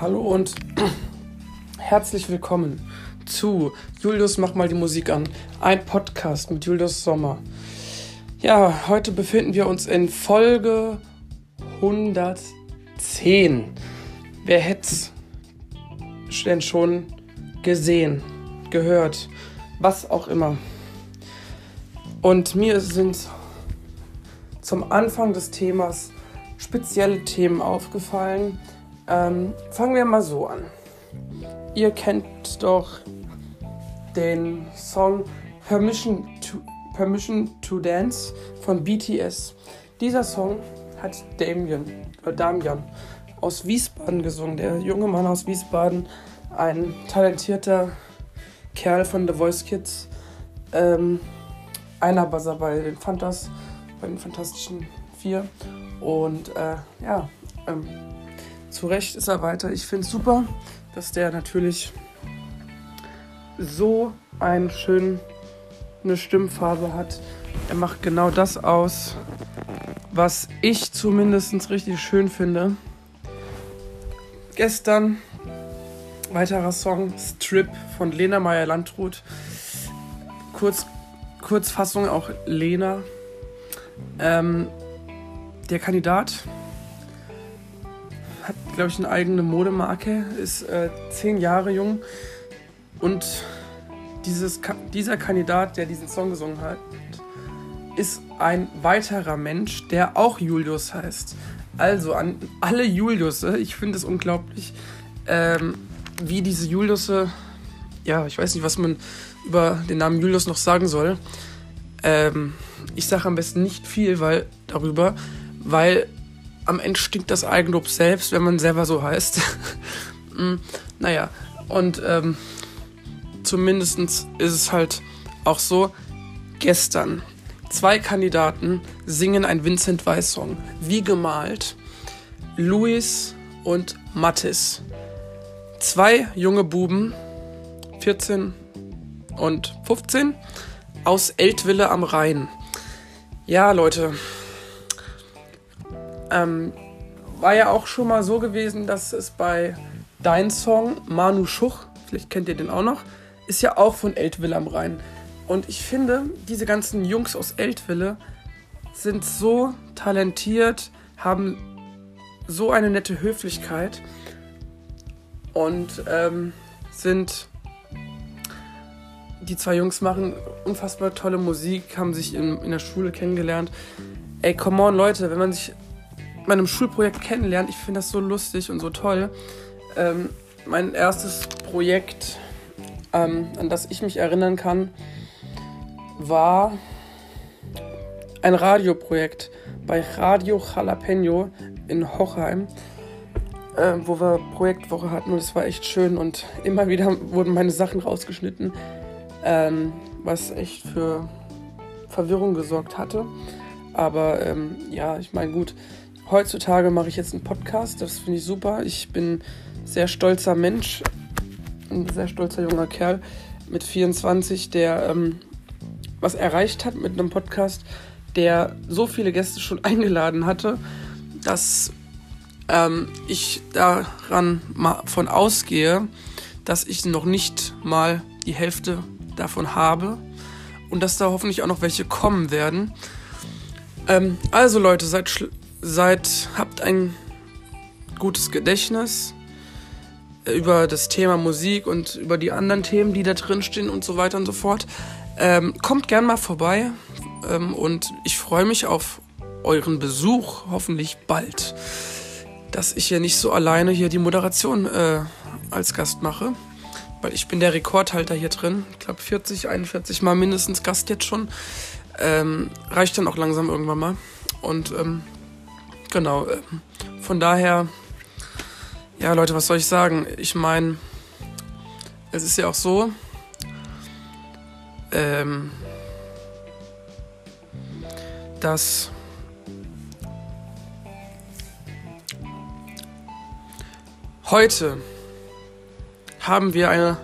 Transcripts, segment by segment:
Hallo und herzlich willkommen zu Julius mach mal die Musik an, ein Podcast mit Julius Sommer. Ja, heute befinden wir uns in Folge 110. Wer hätte es denn schon gesehen, gehört, was auch immer. Und mir sind zum Anfang des Themas spezielle Themen aufgefallen, ähm, fangen wir mal so an. Ihr kennt doch den Song Permission to, Permission to Dance von BTS. Dieser Song hat Damien, äh Damian aus Wiesbaden gesungen. Der junge Mann aus Wiesbaden, ein talentierter Kerl von The Voice Kids. Ähm, einer Buzzer bei den Fantas, bei den Fantastischen Vier. Und äh, ja, ähm, zu Recht ist er weiter. Ich finde es super, dass der natürlich so eine schöne Stimmfarbe hat. Er macht genau das aus, was ich zumindest richtig schön finde. Gestern weiterer Song Strip von Lena Meyer-Landrut. Kurz, Kurzfassung auch Lena. Ähm, der Kandidat glaube ich, eine eigene Modemarke, ist äh, zehn Jahre jung und dieses, dieser Kandidat, der diesen Song gesungen hat, ist ein weiterer Mensch, der auch Julius heißt. Also an alle Juliusse, ich finde es unglaublich, ähm, wie diese Juliusse, ja, ich weiß nicht, was man über den Namen Julius noch sagen soll. Ähm, ich sage am besten nicht viel weil, darüber, weil am Ende stinkt das Eigenlob selbst, wenn man selber so heißt. mm, naja, und ähm, zumindest ist es halt auch so, gestern zwei Kandidaten singen ein Vincent Weiss Song, wie gemalt. Luis und Mattis. Zwei junge Buben, 14 und 15, aus Eltville am Rhein. Ja, Leute, ähm, war ja auch schon mal so gewesen, dass es bei Dein Song Manu Schuch, vielleicht kennt ihr den auch noch, ist ja auch von Eltville am Rhein. Und ich finde, diese ganzen Jungs aus Eltville sind so talentiert, haben so eine nette Höflichkeit und ähm, sind. Die zwei Jungs machen unfassbar tolle Musik, haben sich in, in der Schule kennengelernt. Ey, come on, Leute, wenn man sich meinem Schulprojekt kennenlernt. Ich finde das so lustig und so toll. Ähm, mein erstes Projekt, ähm, an das ich mich erinnern kann, war ein Radioprojekt bei Radio Jalapeno in Hochheim, äh, wo wir Projektwoche hatten und es war echt schön und immer wieder wurden meine Sachen rausgeschnitten, ähm, was echt für Verwirrung gesorgt hatte. Aber ähm, ja, ich meine, gut, heutzutage mache ich jetzt einen Podcast, das finde ich super. Ich bin sehr stolzer Mensch, ein sehr stolzer junger Kerl mit 24, der ähm, was erreicht hat mit einem Podcast, der so viele Gäste schon eingeladen hatte, dass ähm, ich daran mal von ausgehe, dass ich noch nicht mal die Hälfte davon habe und dass da hoffentlich auch noch welche kommen werden. Ähm, also Leute, seid seid, habt ein gutes Gedächtnis über das Thema Musik und über die anderen Themen, die da drin stehen und so weiter und so fort. Ähm, kommt gern mal vorbei ähm, und ich freue mich auf euren Besuch, hoffentlich bald. Dass ich hier nicht so alleine hier die Moderation äh, als Gast mache, weil ich bin der Rekordhalter hier drin. Ich glaube 40, 41 Mal mindestens Gast jetzt schon. Ähm, reicht dann auch langsam irgendwann mal. Und ähm, Genau. Äh, von daher, ja Leute, was soll ich sagen? Ich meine, es ist ja auch so, ähm, dass heute haben wir eine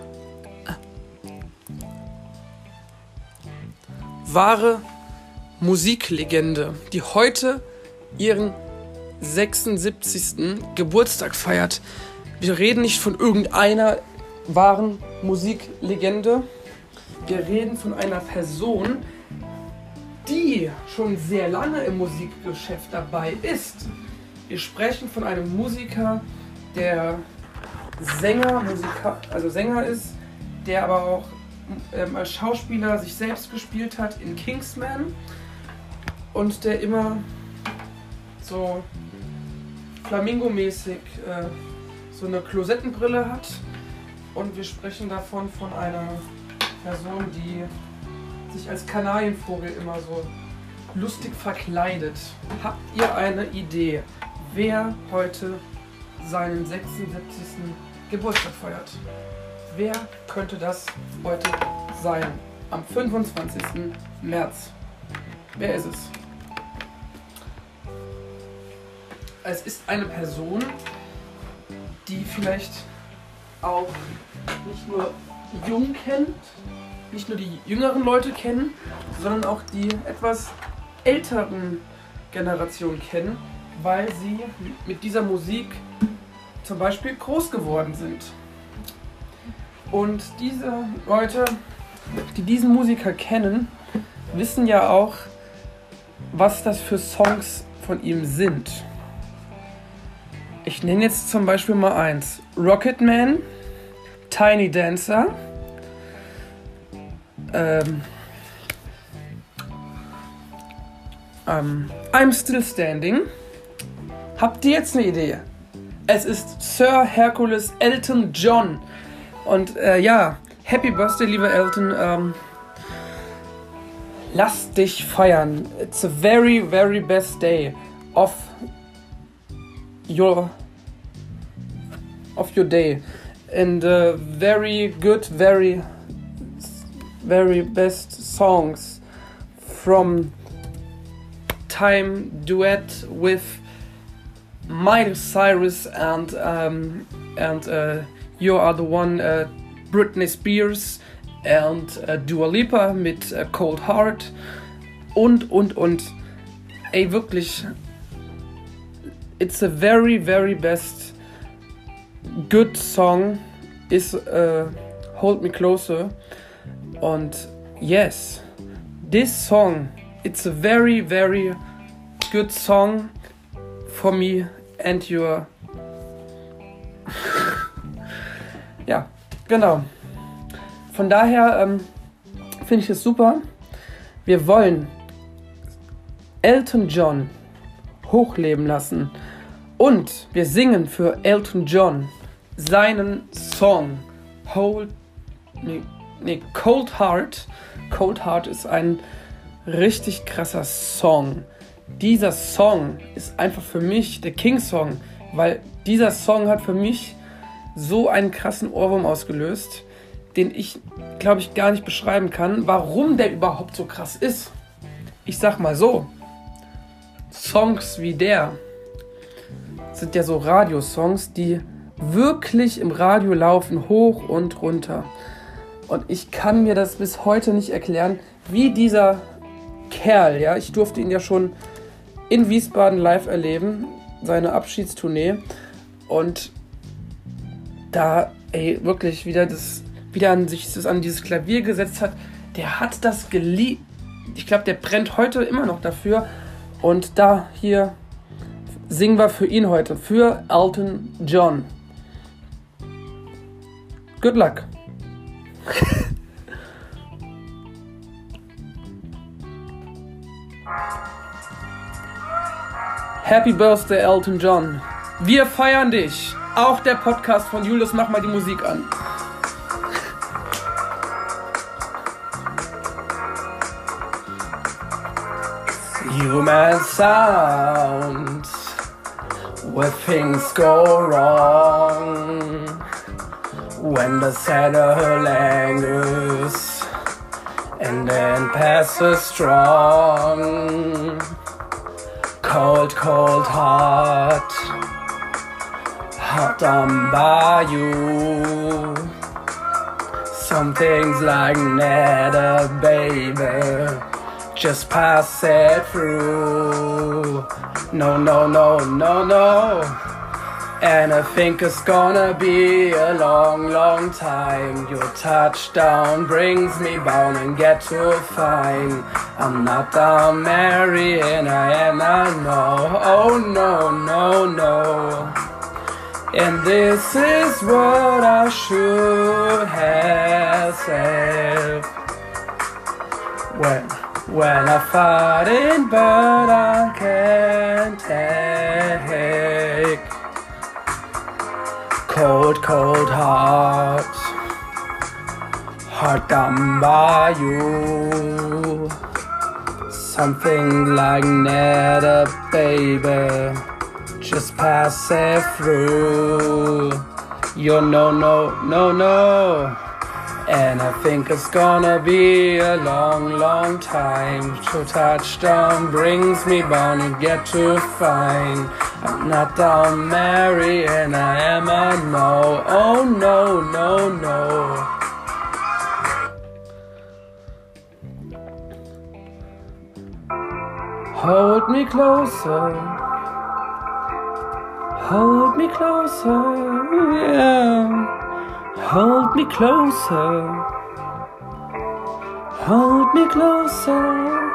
wahre Musiklegende, die heute ihren 76. Geburtstag feiert. wir reden nicht von irgendeiner wahren Musiklegende. Wir reden von einer Person, die schon sehr lange im Musikgeschäft dabei ist. Wir sprechen von einem Musiker, der Sänger, Musiker, also Sänger ist, der aber auch ähm, als Schauspieler sich selbst gespielt hat in Kingsman und der immer so Flamingo-mäßig äh, so eine Klosettenbrille hat. Und wir sprechen davon von einer Person, die sich als Kanarienvogel immer so lustig verkleidet. Habt ihr eine Idee, wer heute seinen 76. Geburtstag feiert? Wer könnte das heute sein? Am 25. März. Wer ist es? Es ist eine Person, die vielleicht auch nicht nur jung kennt, nicht nur die jüngeren Leute kennen, sondern auch die etwas älteren Generationen kennen, weil sie mit dieser Musik zum Beispiel groß geworden sind. Und diese Leute, die diesen Musiker kennen, wissen ja auch, was das für Songs von ihm sind. Ich nenne jetzt zum Beispiel mal eins. Rocketman, Tiny Dancer, ähm, ähm, I'm Still Standing. Habt ihr jetzt eine Idee? Es ist Sir Hercules Elton John. Und äh, ja, Happy Birthday, lieber Elton. Ähm, lass dich feiern. It's a very, very best day of your of your day. And uh, very good very very best songs from time duet with Miley Cyrus and um, and uh, you are the one uh, Britney Spears and uh, Dua Lipa mit uh, Cold Heart. Und und und. Ey wirklich it's a very very best good song is uh, Hold Me Closer. And yes this song it's a very very good song for me and your ja genau. Von daher ähm, finde ich es super. Wir wollen Elton John hochleben lassen. Und wir singen für Elton John seinen Song Hold, nee, nee, Cold Heart. Cold Heart ist ein richtig krasser Song. Dieser Song ist einfach für mich der King-Song, weil dieser Song hat für mich so einen krassen Ohrwurm ausgelöst, den ich, glaube ich, gar nicht beschreiben kann, warum der überhaupt so krass ist. Ich sag mal so, Songs wie der sind ja so Radiosongs, die wirklich im Radio laufen, hoch und runter. Und ich kann mir das bis heute nicht erklären, wie dieser Kerl, ja, ich durfte ihn ja schon in Wiesbaden live erleben, seine Abschiedstournee. Und da, ey, wirklich wieder das, wieder an sich das an dieses Klavier gesetzt hat, der hat das geliebt. Ich glaube, der brennt heute immer noch dafür, und da hier singen wir für ihn heute, für Elton John. Good luck. Happy Birthday, Elton John. Wir feiern dich. Auch der Podcast von Julius, mach mal die Musik an. Human sounds where things go wrong. When the saddle lingers and then passes strong. Cold cold heart hot on by you some things like netter baby just pass it through. No, no, no, no, no. And I think it's gonna be a long, long time. Your touchdown brings me bound and get to a fine. I'm not down Mary and I am not no. Oh no, no, no. And this is what I should have said. When, I fight it, but I can't take cold, cold heart, heart done by you. Something like never, baby, just pass it through. You're no, no, no, no. And I think it's gonna be a long, long time. So touchdown brings me bound and get to find. I'm not down Mary and I am a no. Oh no, no, no. Hold me closer. Hold me closer. Yeah. Hold me closer. Hold me closer.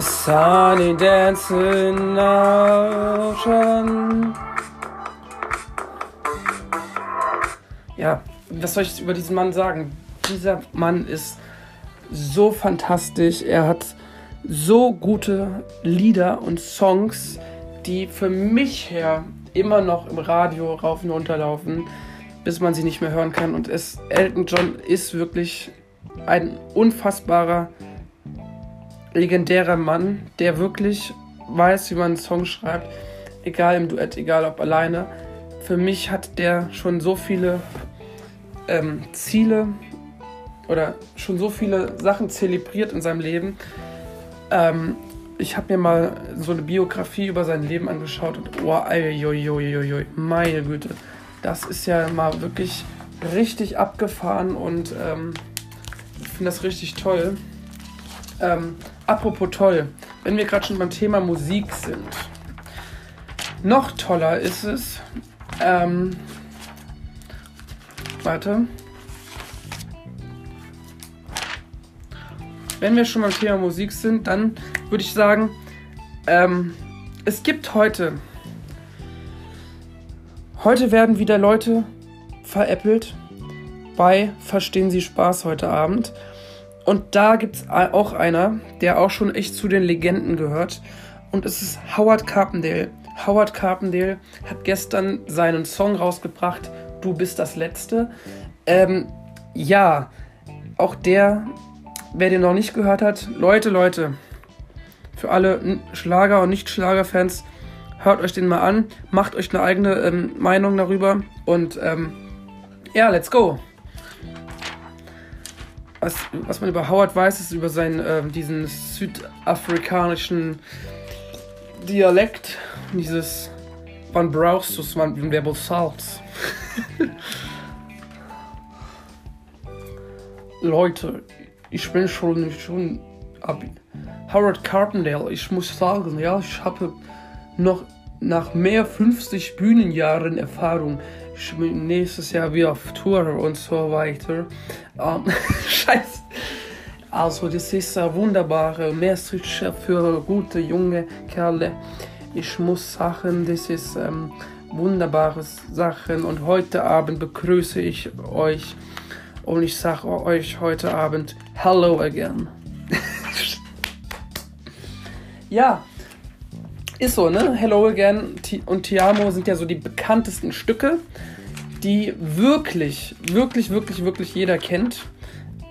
Sunny dancing ocean. Ja, was soll ich über diesen Mann sagen? Dieser Mann ist so fantastisch. Er hat so gute Lieder und Songs, die für mich her immer noch im Radio rauf und runter laufen, bis man sie nicht mehr hören kann. Und es, Elton John ist wirklich ein unfassbarer, legendärer Mann, der wirklich weiß, wie man einen Song schreibt, egal im Duett, egal ob alleine. Für mich hat der schon so viele ähm, Ziele oder schon so viele Sachen zelebriert in seinem Leben. Ähm, ich habe mir mal so eine Biografie über sein Leben angeschaut und oh, oi, meine Güte, das ist ja mal wirklich richtig abgefahren und ähm, ich finde das richtig toll. Ähm, apropos toll, wenn wir gerade schon beim Thema Musik sind, noch toller ist es, ähm, warte, wenn wir schon beim Thema Musik sind, dann würde ich sagen, ähm, es gibt heute, heute werden wieder Leute veräppelt bei Verstehen Sie Spaß heute Abend. Und da gibt es auch einer, der auch schon echt zu den Legenden gehört. Und es ist Howard Carpendale. Howard Carpendale hat gestern seinen Song rausgebracht, Du bist das Letzte. Ähm, ja, auch der wer den noch nicht gehört hat, Leute, Leute, für alle Schlager- und Nicht-Schlager-Fans, hört euch den mal an, macht euch eine eigene ähm, Meinung darüber und ähm, ja, let's go. Was, was man über Howard weiß, ist über seinen, äh, diesen südafrikanischen Dialekt, dieses Wann brauchst du es, wann wer Salz? Leute, ich bin schon, schon Howard Carpendale. Ich muss sagen, ja, ich habe noch nach mehr 50 Bühnenjahren Erfahrung. Ich bin nächstes Jahr wieder auf Tour und so weiter. Ähm, Scheiße. Also, das ist eine wunderbare Message für gute junge Kerle. Ich muss sagen, das ist ähm, wunderbare Sachen und heute Abend begrüße ich euch und ich sage euch heute Abend Hello again. ja, ist so, ne? Hello again und Ti Amo sind ja so die bekanntesten Stücke, die wirklich, wirklich, wirklich, wirklich jeder kennt.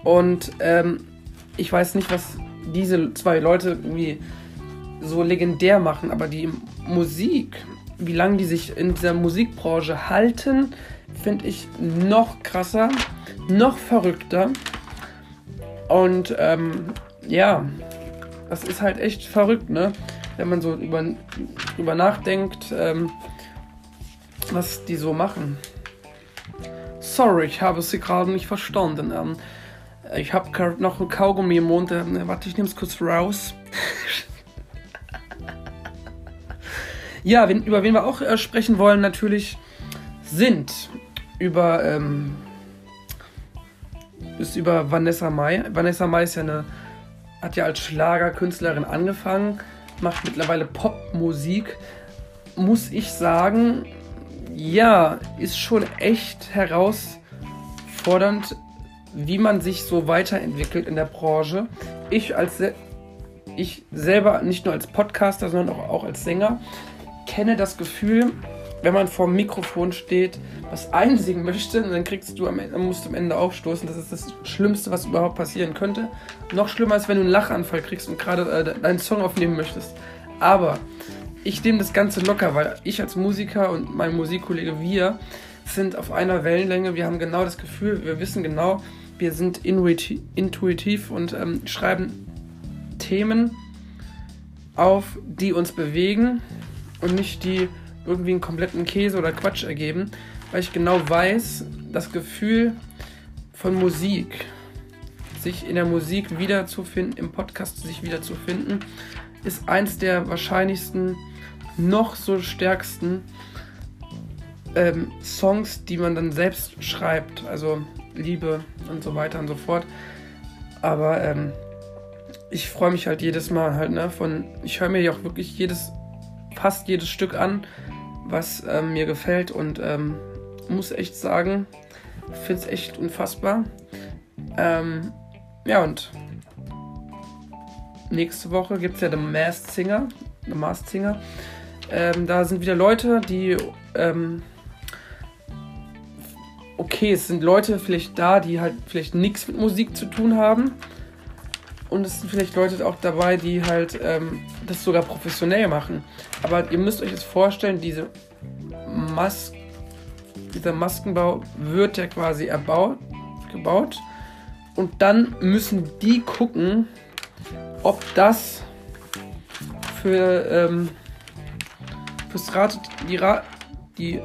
Und ähm, ich weiß nicht, was diese zwei Leute irgendwie so legendär machen, aber die Musik, wie lange die sich in dieser Musikbranche halten, finde ich noch krasser noch verrückter. Und ähm, ja, das ist halt echt verrückt, ne? Wenn man so über, über nachdenkt, ähm, was die so machen. Sorry, ich habe sie gerade nicht verstanden. Ähm, ich habe gerade noch ein Kaugummi im Mund. Ähm, warte, ich nehme es kurz raus. Ja, wen, über wen wir auch äh, sprechen wollen, natürlich sind über ähm, ist über Vanessa Mai. Vanessa Mai ist ja eine hat ja als Schlagerkünstlerin angefangen, macht mittlerweile Popmusik. Muss ich sagen, ja, ist schon echt herausfordernd, wie man sich so weiterentwickelt in der Branche. Ich als ich selber nicht nur als Podcaster, sondern auch, auch als Sänger kenne das Gefühl, wenn man vor dem Mikrofon steht, was einsingen möchte, dann kriegst du am Ende, musst du am Ende aufstoßen. Das ist das Schlimmste, was überhaupt passieren könnte. Noch schlimmer ist, wenn du einen Lachanfall kriegst und gerade äh, deinen Song aufnehmen möchtest. Aber ich nehme das Ganze locker, weil ich als Musiker und mein Musikkollege, wir sind auf einer Wellenlänge. Wir haben genau das Gefühl, wir wissen genau, wir sind intuitiv und ähm, schreiben Themen auf, die uns bewegen und nicht die irgendwie einen kompletten Käse oder Quatsch ergeben, weil ich genau weiß, das Gefühl von Musik, sich in der Musik wiederzufinden, im Podcast sich wiederzufinden, ist eins der wahrscheinlichsten, noch so stärksten ähm, Songs, die man dann selbst schreibt. Also Liebe und so weiter und so fort. Aber ähm, ich freue mich halt jedes Mal halt, ne, von, ich höre mir ja auch wirklich jedes, fast jedes Stück an, was ähm, mir gefällt und ähm, muss echt sagen, finde es echt unfassbar. Ähm, ja, und nächste Woche gibt es ja The Masked Singer. The Masked Singer. Ähm, da sind wieder Leute, die ähm, okay, es sind Leute vielleicht da, die halt vielleicht nichts mit Musik zu tun haben. Und es sind vielleicht Leute auch dabei, die halt ähm, das sogar professionell machen. Aber ihr müsst euch jetzt vorstellen, diese Mas dieser Maskenbau wird ja quasi erbaut, gebaut. Und dann müssen die gucken, ob das für ähm, fürs Rat, die, Ra die,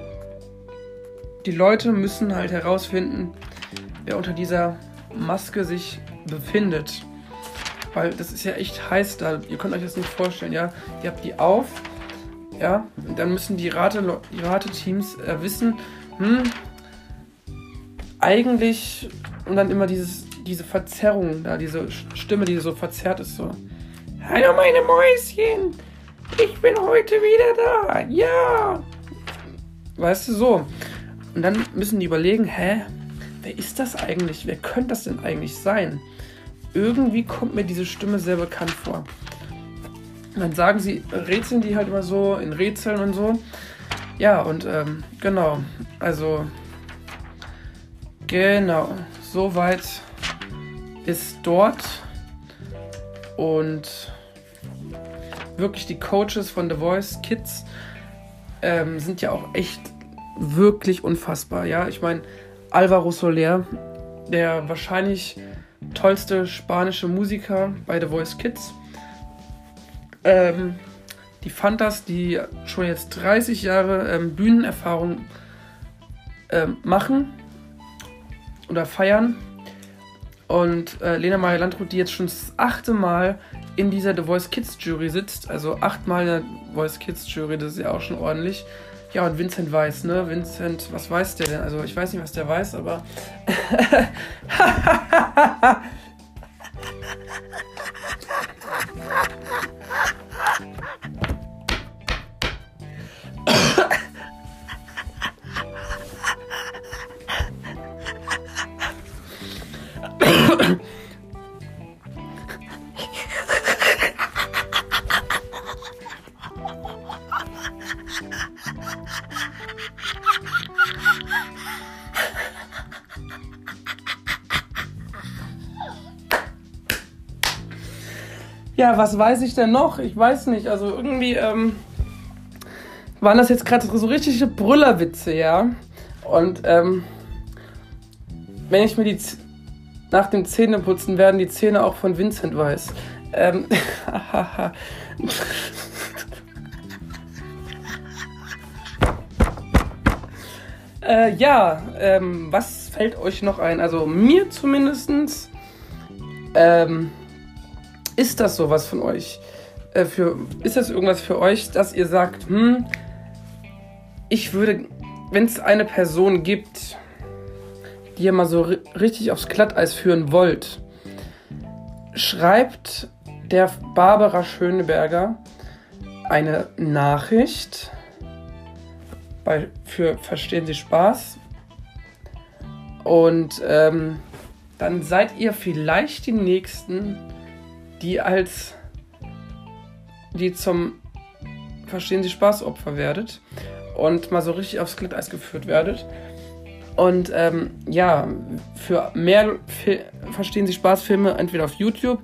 die Leute müssen halt herausfinden, wer unter dieser Maske sich befindet. Weil das ist ja echt heiß da. Ihr könnt euch das nicht vorstellen, ja. Ihr habt die auf, ja. Und dann müssen die Rate, die Rateteams äh, wissen, hm, eigentlich, und dann immer dieses, diese Verzerrung da, diese Stimme, die so verzerrt ist, so. Hallo meine Mäuschen, ich bin heute wieder da, ja. Weißt du, so. Und dann müssen die überlegen, hä, wer ist das eigentlich? Wer könnte das denn eigentlich sein? Irgendwie kommt mir diese Stimme sehr bekannt vor. Dann sagen sie, rätseln die halt immer so in Rätseln und so. Ja, und ähm, genau, also genau, soweit ist dort und wirklich die Coaches von The Voice Kids ähm, sind ja auch echt wirklich unfassbar. Ja, ich meine, Alvaro Soler, der wahrscheinlich tollste spanische Musiker bei The Voice Kids. Ähm, die Fantas, die schon jetzt 30 Jahre ähm, Bühnenerfahrung ähm, machen oder feiern. Und äh, Lena Maria Landrut, die jetzt schon das achte Mal in dieser The Voice Kids Jury sitzt, also achtmal in der Voice Kids Jury, das ist ja auch schon ordentlich. Ja, und Vincent weiß, ne? Vincent, was weiß der denn? Also ich weiß nicht, was der weiß, aber Was weiß ich denn noch? Ich weiß nicht. Also irgendwie ähm, waren das jetzt gerade so richtige Brüllerwitze, ja. Und ähm, wenn ich mir die Z nach dem Zähneputzen werden die Zähne auch von Vincent weiß. Ähm, äh, ja, ähm, was fällt euch noch ein? Also mir zumindestens. Ähm, ist das sowas von euch? äh, für, ist das irgendwas für euch, dass ihr sagt, hm, ich würde, wenn es eine Person gibt, die ihr mal so richtig aufs Glatteis führen wollt, schreibt der Barbara Schöneberger eine Nachricht bei, für Verstehen Sie Spaß. Und ähm, dann seid ihr vielleicht die Nächsten, die als die zum Verstehen Sie Spaß Opfer werdet und mal so richtig aufs Glatteis geführt werdet. Und ähm, ja, für mehr Fi Verstehen Sie Spaß Filme entweder auf YouTube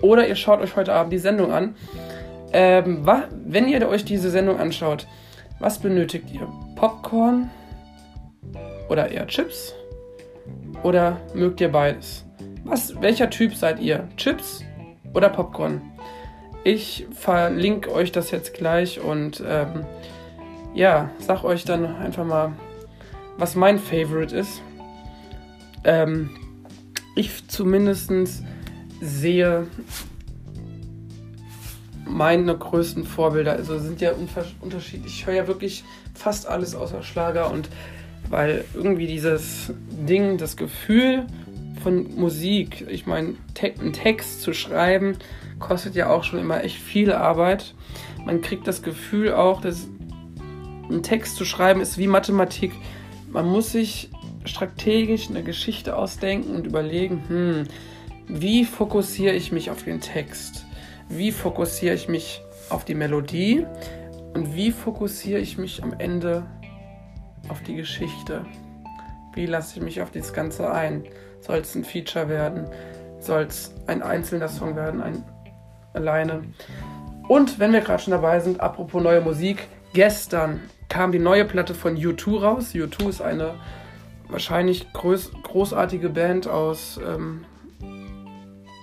oder ihr schaut euch heute Abend die Sendung an. Ähm, wenn ihr euch diese Sendung anschaut, was benötigt ihr? Popcorn oder eher Chips? Oder mögt ihr beides? Was, welcher Typ seid ihr? Chips oder Popcorn? Ich verlinke euch das jetzt gleich und ähm, ja, sag euch dann einfach mal, was mein Favorite ist. Ähm, ich zumindest sehe meine größten Vorbilder, also sind ja unterschiedlich. Ich höre ja wirklich fast alles außer Schlager und weil irgendwie dieses Ding, das Gefühl von Musik, ich meine, te einen Text zu schreiben, kostet ja auch schon immer echt viel Arbeit. Man kriegt das Gefühl auch, dass ein Text zu schreiben ist wie Mathematik. Man muss sich strategisch eine Geschichte ausdenken und überlegen, hm, wie fokussiere ich mich auf den Text? Wie fokussiere ich mich auf die Melodie? Und wie fokussiere ich mich am Ende auf die Geschichte? Wie lasse ich mich auf das Ganze ein? Soll es ein Feature werden? Soll es ein einzelner Song werden? Ein alleine? Und wenn wir gerade schon dabei sind, apropos neue Musik, gestern kam die neue Platte von U2 raus. U2 ist eine wahrscheinlich groß, großartige Band aus ähm,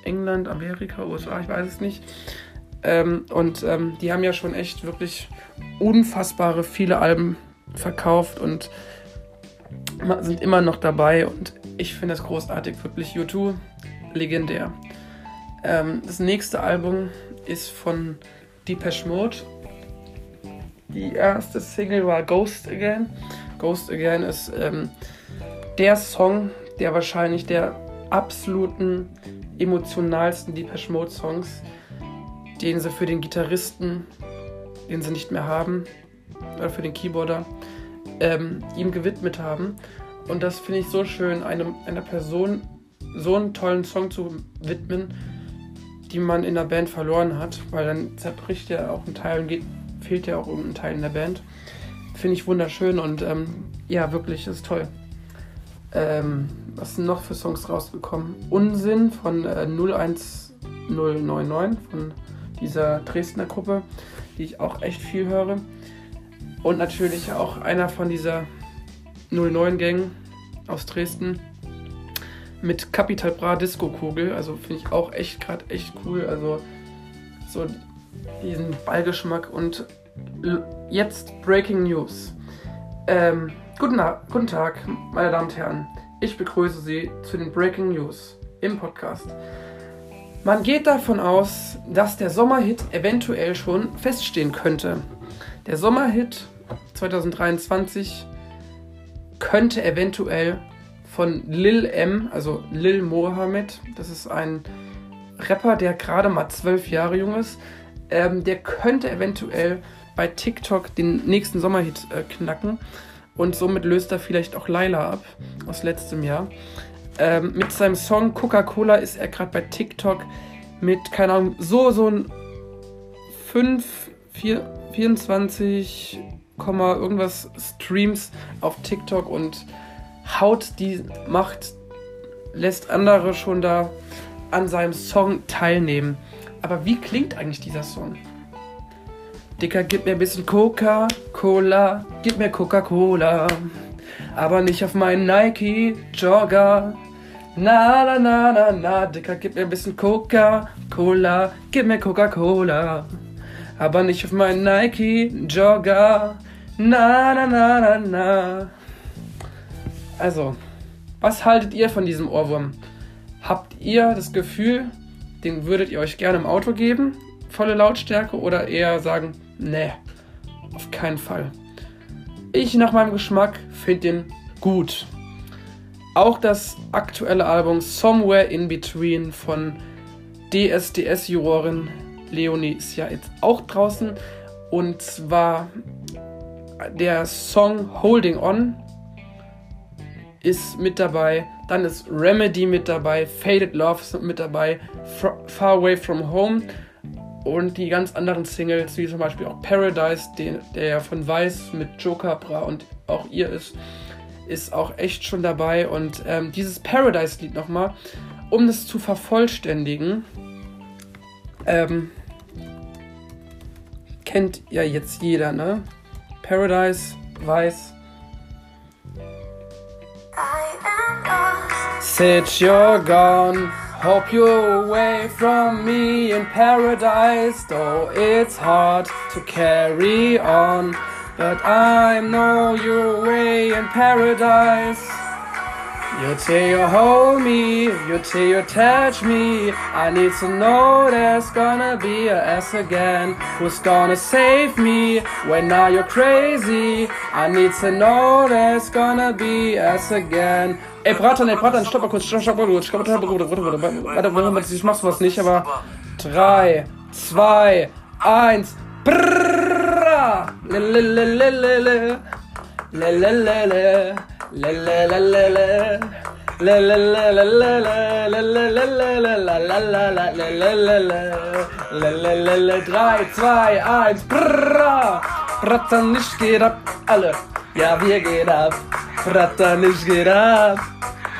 England, Amerika, USA, ich weiß es nicht. Ähm, und ähm, die haben ja schon echt wirklich unfassbare viele Alben verkauft und sind immer noch dabei. Und ich finde es großartig, wirklich U2 legendär. Ähm, das nächste Album ist von Depeche Mode. Die erste Single war Ghost Again. Ghost Again ist ähm, der Song, der wahrscheinlich der absoluten emotionalsten Depeche Mode Songs, den sie für den Gitarristen, den sie nicht mehr haben, oder für den Keyboarder, ähm, ihm gewidmet haben. Und das finde ich so schön, einem, einer Person so einen tollen Song zu widmen, die man in der Band verloren hat, weil dann zerbricht ja auch ein Teil und geht, fehlt ja auch irgendein Teil in der Band. Finde ich wunderschön und ähm, ja, wirklich, ist toll. Ähm, was sind noch für Songs rausgekommen? Unsinn von äh, 01099 von dieser Dresdner Gruppe, die ich auch echt viel höre. Und natürlich auch einer von dieser 09-Gang aus Dresden mit Capital Bra Disco Kugel. Also finde ich auch echt gerade echt cool. Also so diesen Ballgeschmack und jetzt Breaking News. Ähm, Guten, guten Tag, meine Damen und Herren. Ich begrüße Sie zu den Breaking News im Podcast. Man geht davon aus, dass der Sommerhit eventuell schon feststehen könnte. Der Sommerhit 2023 könnte eventuell von Lil M, also Lil Mohammed, das ist ein Rapper, der gerade mal zwölf Jahre jung ist, ähm, der könnte eventuell bei TikTok den nächsten Sommerhit äh, knacken. Und somit löst er vielleicht auch Laila ab aus letztem Jahr. Ähm, mit seinem Song Coca-Cola ist er gerade bei TikTok mit, keine Ahnung, so, so ein 5, 4, 24, irgendwas Streams auf TikTok und haut die Macht, lässt andere schon da an seinem Song teilnehmen. Aber wie klingt eigentlich dieser Song? Dicker, gib mir ein bisschen Coca-Cola, gib mir Coca-Cola. Aber nicht auf meinen Nike-Jogger. Na, na, na, na, na, Dicker, gib mir ein bisschen Coca-Cola, gib mir Coca-Cola. Aber nicht auf meinen Nike-Jogger. Na, na, na, na, na. Also, was haltet ihr von diesem Ohrwurm? Habt ihr das Gefühl, den würdet ihr euch gerne im Auto geben? volle Lautstärke oder eher sagen, nee, auf keinen Fall. Ich nach meinem Geschmack finde ihn gut. Auch das aktuelle Album Somewhere in Between von DSDS-Jurorin Leonie ist ja jetzt auch draußen. Und zwar der Song Holding On ist mit dabei. Dann ist Remedy mit dabei, Faded Love ist mit dabei, Far Away From Home und die ganz anderen Singles, wie zum Beispiel auch Paradise, den, der von Weiß mit Joker Bra und auch ihr ist, ist auch echt schon dabei. Und ähm, dieses Paradise-Lied nochmal, um das zu vervollständigen, ähm, kennt ja jetzt jeder, ne? Paradise, Weiß. Said you're gone, hope you're away from me in paradise, though it's hard to carry on. But I know you're away in paradise. You till you hold me, you till you touch me. I need to know there's gonna be a S again. Who's gonna save me when now you're crazy? I need to know there's gonna be S again. Ey, Bratan, ey, Bratan, stopp mal kurz, stopp, stopp, stopp, stopp, stopp, stopp, stopp, warte, warte, warte, ich mach's was nicht, aber 3, 2, 1, brrrra, lelelelelele, lelelele, 3, 2, 1, brrrra, Bratan, nicht geht ab, alle, ja, wir gehen ab. Bratan, ich geht ab.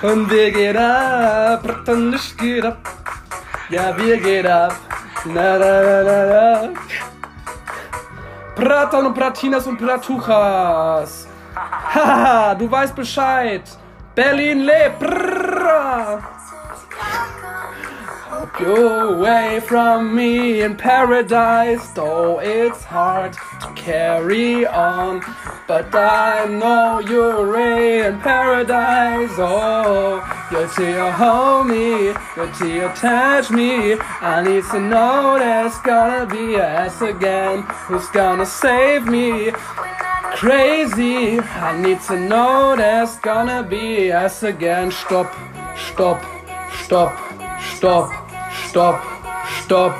Und wir gehen ab. Bratan, ich geht ab. Ja, wir gehen ab. Na, na, na, na, na. Bratan und Bratinas und Bratuchas. Haha, du weißt Bescheid. Berlin lebt. Go away from me in paradise, though it's hard to carry on. But I know you're in paradise, oh, you're you hold me, you're you touch me. I need to know there's gonna be a S again, who's gonna save me? Crazy, I need to know there's gonna be a S again. Stop, stop, stop, stop. Stop, stop,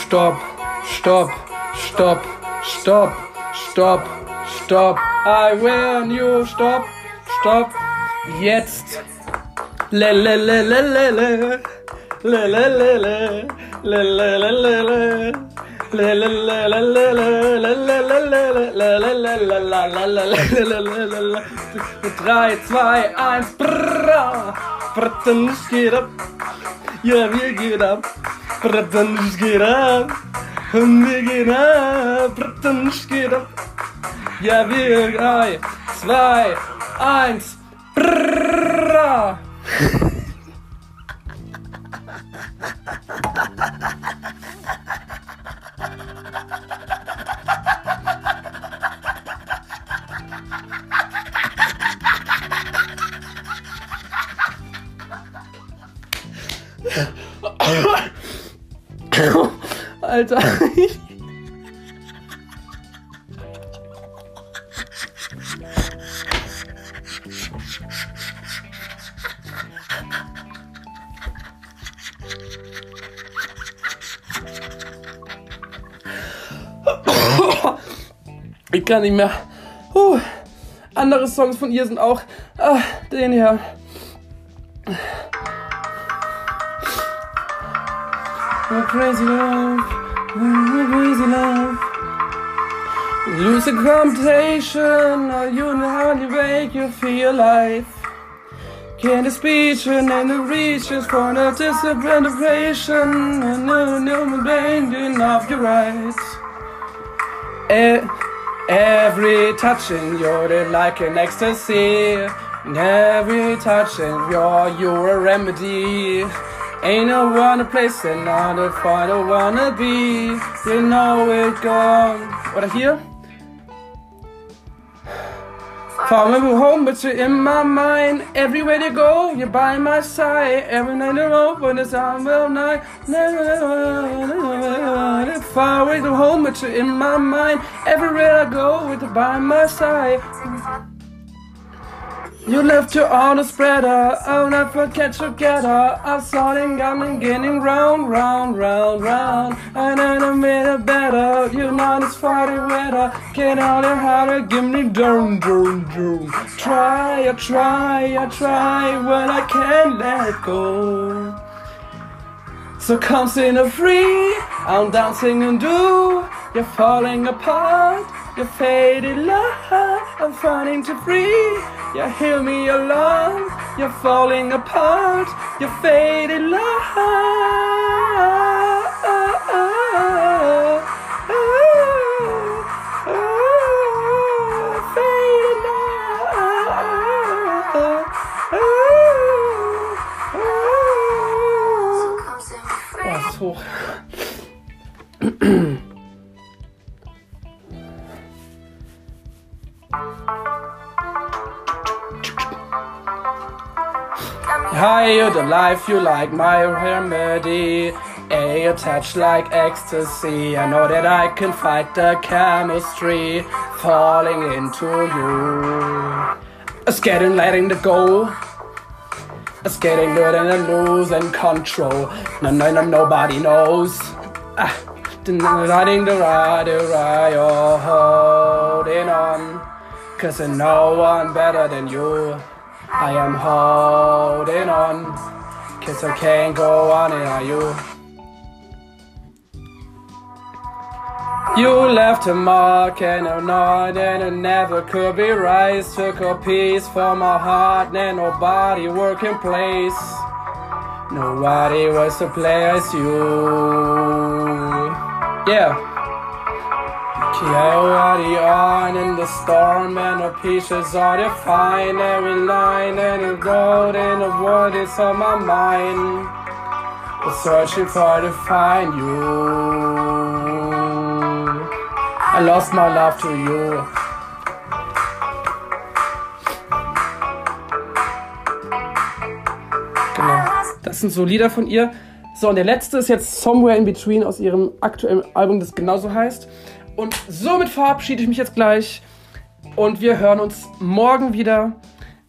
stop, stop, stop, stop, stop, stop. I warn you, stop, stop. Jetzt. Le le le le le le. Le le le le. Le le le le le. 3, 2, 1. Brrra. Brrra, geht ab. Ja, wir gehen ab. Bratansch geht ab. Wir gehen ab. Bratansch geht ab. Ja, wir. 3, 2, 1. Brrrra. Alter. Ich kann nicht mehr. Uh, andere Songs von ihr sind auch. Ah, den hier. Oh, crazy love, oh, crazy love. Lose the competition, or you know how to make you feel life. Get a speech and the reaches for the disciplination and no no bending of your rights. E every touching you're like an ecstasy. Every touching you're you're a remedy. Ain't no one a place and not a fight I wanna be. You know it gone. What I hier? Far away home, but you're in my mind. Everywhere you go, you're by my side. Every night I open it's on all night. Far away from home, but you're in my mind. Everywhere I go, you're by my side. You left your arm spreader, I'll never catch together. I'm starting, I'm getting round, round, round, round. And then I made it better. You know it's fighting weather. Get out and harder, give me down, down, down. Try, I try, I try, but I can't let go. So come sing a free, I'm dancing and do. You're falling apart, you're faded love. I'm finding to free. You hear me alone, you're falling apart, you're faded love. Higher the life you like, my remedy. A attached like ecstasy. I know that I can fight the chemistry falling into you. A skating, letting the go. A skating, letting and losing control. No, no, no, nobody knows. Ah, riding the ride, the ride, you're holding on. Cause there's no one better than you. I am holding on. Cause I can't go on without you. You left a mark and a knot and it never could be right. Took a piece from my heart and nobody work in place. Nobody was to play as you. Yeah. Carry on in the storm and the pieces are defined. Every line and the road and the word is on my mind. We're searching for to find you. I lost my love to you. Genau. Das sind so Lieder von ihr. So, und der letzte ist jetzt Somewhere in Between aus ihrem aktuellen Album, das genauso heißt. Und somit verabschiede ich mich jetzt gleich. Und wir hören uns morgen wieder.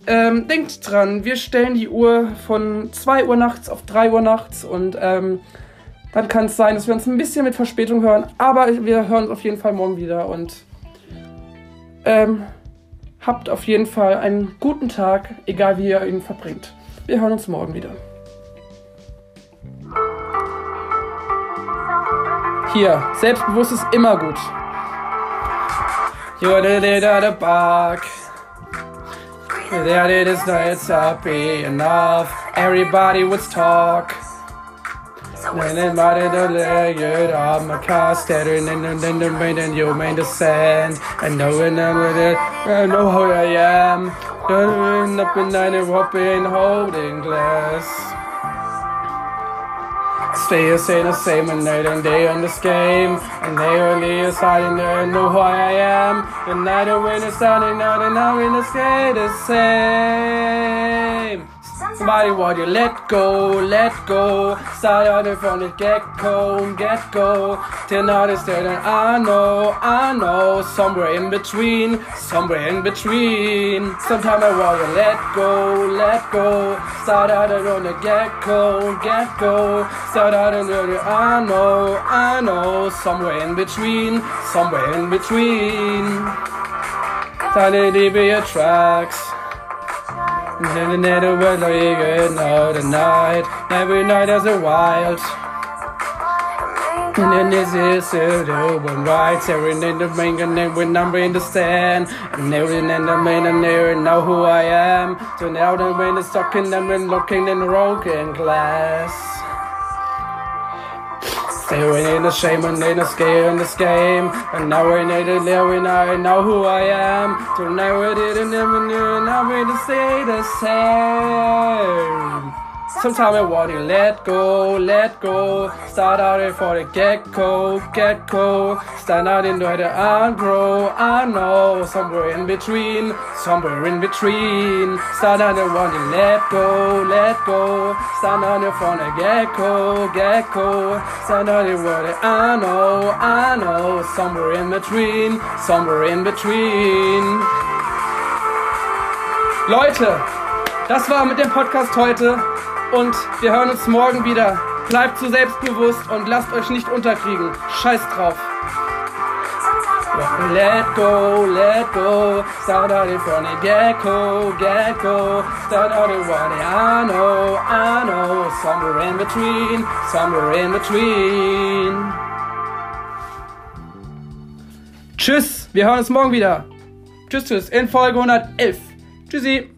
Ähm, denkt dran, wir stellen die Uhr von 2 Uhr nachts auf 3 Uhr nachts. Und ähm, dann kann es sein, dass wir uns ein bisschen mit Verspätung hören. Aber wir hören uns auf jeden Fall morgen wieder. Und ähm, habt auf jeden Fall einen guten Tag, egal wie ihr ihn verbringt. Wir hören uns morgen wieder. Hier, selbstbewusst ist immer gut. You're the leader the bark. That it is not it's happy enough. Everybody would talk. And then mighty the leg of my staring and then then the rain and you made the sand. And know when I'm with it, I know who I am. Up and down and holding glass. Stay the same, the same, and night and day on this game. And they only is hiding there and know who I am. The night and when it's starting out and now in the stay the same. Somebody want you let go, let go. Start out from the get go, get go. Till now there and I know, I know. Somewhere in between, somewhere in between. Sometime I want you let go, let go. Start out on the get go, get go. Start out and I know, I know. Somewhere in between, somewhere in between. Tiny DB tracks. Never, never will I good know the night. Every night as a wild. And then this is do one right. Every in the main then when I'm in the stand. And every in the main and never know who I am. So now the rain is talking and when looking in the broken glass. Staring in the shame and in the scare in this game. And now we need to live and I know who I am. Tonight we didn't never knew and I'm ready to stay the same. Sometimes I want to let go, let go. Start out for the get go, get go. Stand out into the grow, I know. Somewhere in between, somewhere in between. Start out and want to let go, let go. Stand out for the get go, get go. Stand out and want to I know, I know. Somewhere in between, somewhere in between. Leute, das war mit dem Podcast heute und wir hören uns morgen wieder. Bleibt so selbstbewusst und lasst euch nicht unterkriegen. Scheiß drauf. Let go, let go, start out in front of get go, get start out in front of I know, I know, somewhere in between, somewhere in between. Tschüss, wir hören uns morgen wieder. Tschüss, tschüss, in Folge 111. Tschüssi.